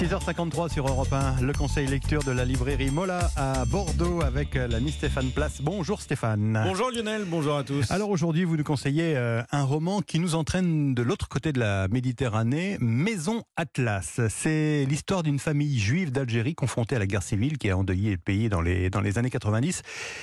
6h53 sur Europe 1, le conseil lecture de la librairie Mola à Bordeaux avec l'ami Stéphane Place. Bonjour Stéphane. Bonjour Lionel, bonjour à tous. Alors aujourd'hui, vous nous conseillez euh, un roman qui nous entraîne de l'autre côté de la Méditerranée, Maison Atlas. C'est l'histoire d'une famille juive d'Algérie confrontée à la guerre civile qui a endeuillé le pays dans les, dans les années 90.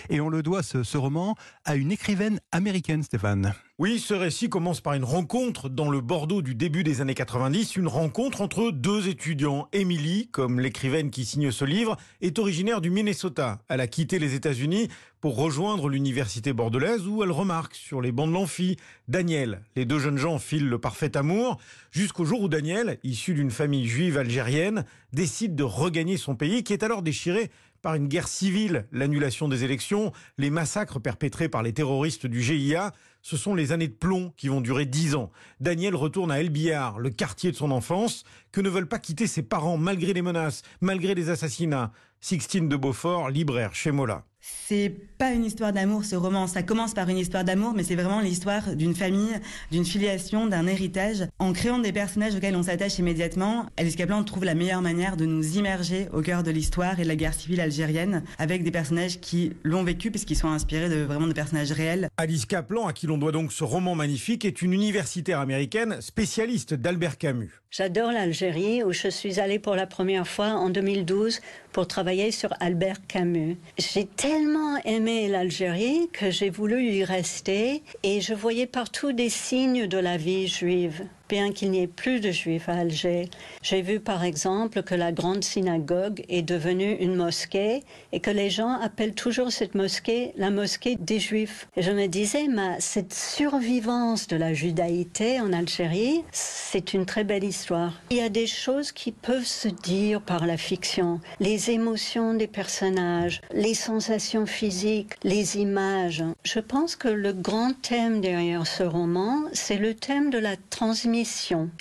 Et on le doit, ce, ce roman, à une écrivaine américaine, Stéphane. Oui, ce récit commence par une rencontre dans le Bordeaux du début des années 90, une rencontre entre deux étudiants. Emily, comme l'écrivaine qui signe ce livre, est originaire du Minnesota. Elle a quitté les États-Unis pour rejoindre l'université bordelaise où elle remarque sur les bancs de l'amphi Daniel. Les deux jeunes gens filent le parfait amour jusqu'au jour où Daniel, issu d'une famille juive algérienne, décide de regagner son pays qui est alors déchiré par une guerre civile, l'annulation des élections, les massacres perpétrés par les terroristes du GIA. Ce sont les années de plomb qui vont durer dix ans. Daniel retourne à El Biar, le quartier de son enfance, que ne veulent pas quitter ses parents malgré les menaces, malgré les assassinats. Sixtine de Beaufort, libraire chez Mola. C'est pas une histoire d'amour, ce roman. Ça commence par une histoire d'amour, mais c'est vraiment l'histoire d'une famille, d'une filiation, d'un héritage. En créant des personnages auxquels on s'attache immédiatement, Alice Kaplan trouve la meilleure manière de nous immerger au cœur de l'histoire et de la guerre civile algérienne, avec des personnages qui l'ont vécu, puisqu'ils sont inspirés de vraiment de personnages réels. Alice Kaplan, à qui l'on doit donc ce roman magnifique, est une universitaire américaine spécialiste d'Albert Camus. J'adore l'Algérie, où je suis allée pour la première fois en 2012 pour travailler sur Albert Camus. J'ai tellement aimé l'Algérie que j'ai voulu y rester et je voyais partout des signes de la vie juive bien qu'il n'y ait plus de juifs à Alger. J'ai vu par exemple que la grande synagogue est devenue une mosquée et que les gens appellent toujours cette mosquée la mosquée des juifs. Je me disais, mais cette survivance de la judaïté en Algérie, c'est une très belle histoire. Il y a des choses qui peuvent se dire par la fiction, les émotions des personnages, les sensations physiques, les images. Je pense que le grand thème derrière ce roman, c'est le thème de la transmission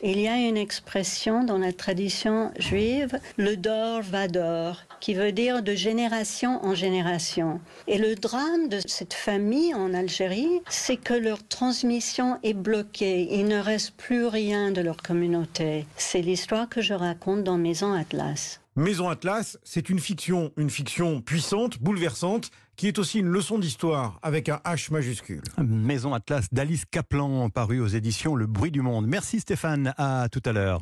il y a une expression dans la tradition juive, le dor va dor, qui veut dire de génération en génération. Et le drame de cette famille en Algérie, c'est que leur transmission est bloquée. Il ne reste plus rien de leur communauté. C'est l'histoire que je raconte dans Maison Atlas. Maison Atlas, c'est une fiction, une fiction puissante, bouleversante, qui est aussi une leçon d'histoire avec un H majuscule. Maison Atlas d'Alice Kaplan, paru aux éditions Le Bruit du Monde. Merci Stéphane, à tout à l'heure.